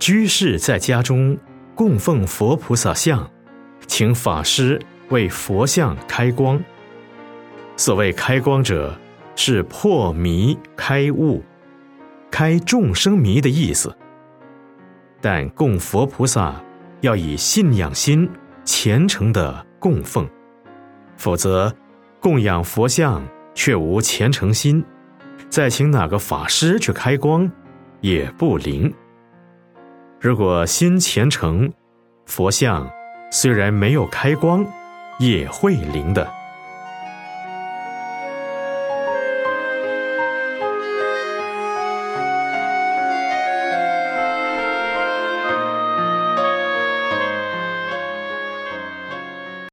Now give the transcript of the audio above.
居士在家中供奉佛菩萨像，请法师为佛像开光。所谓开光者，是破迷开悟、开众生迷的意思。但供佛菩萨要以信仰心虔诚的供奉，否则供养佛像却无虔诚心，再请哪个法师去开光，也不灵。如果心虔诚，佛像虽然没有开光，也会灵的。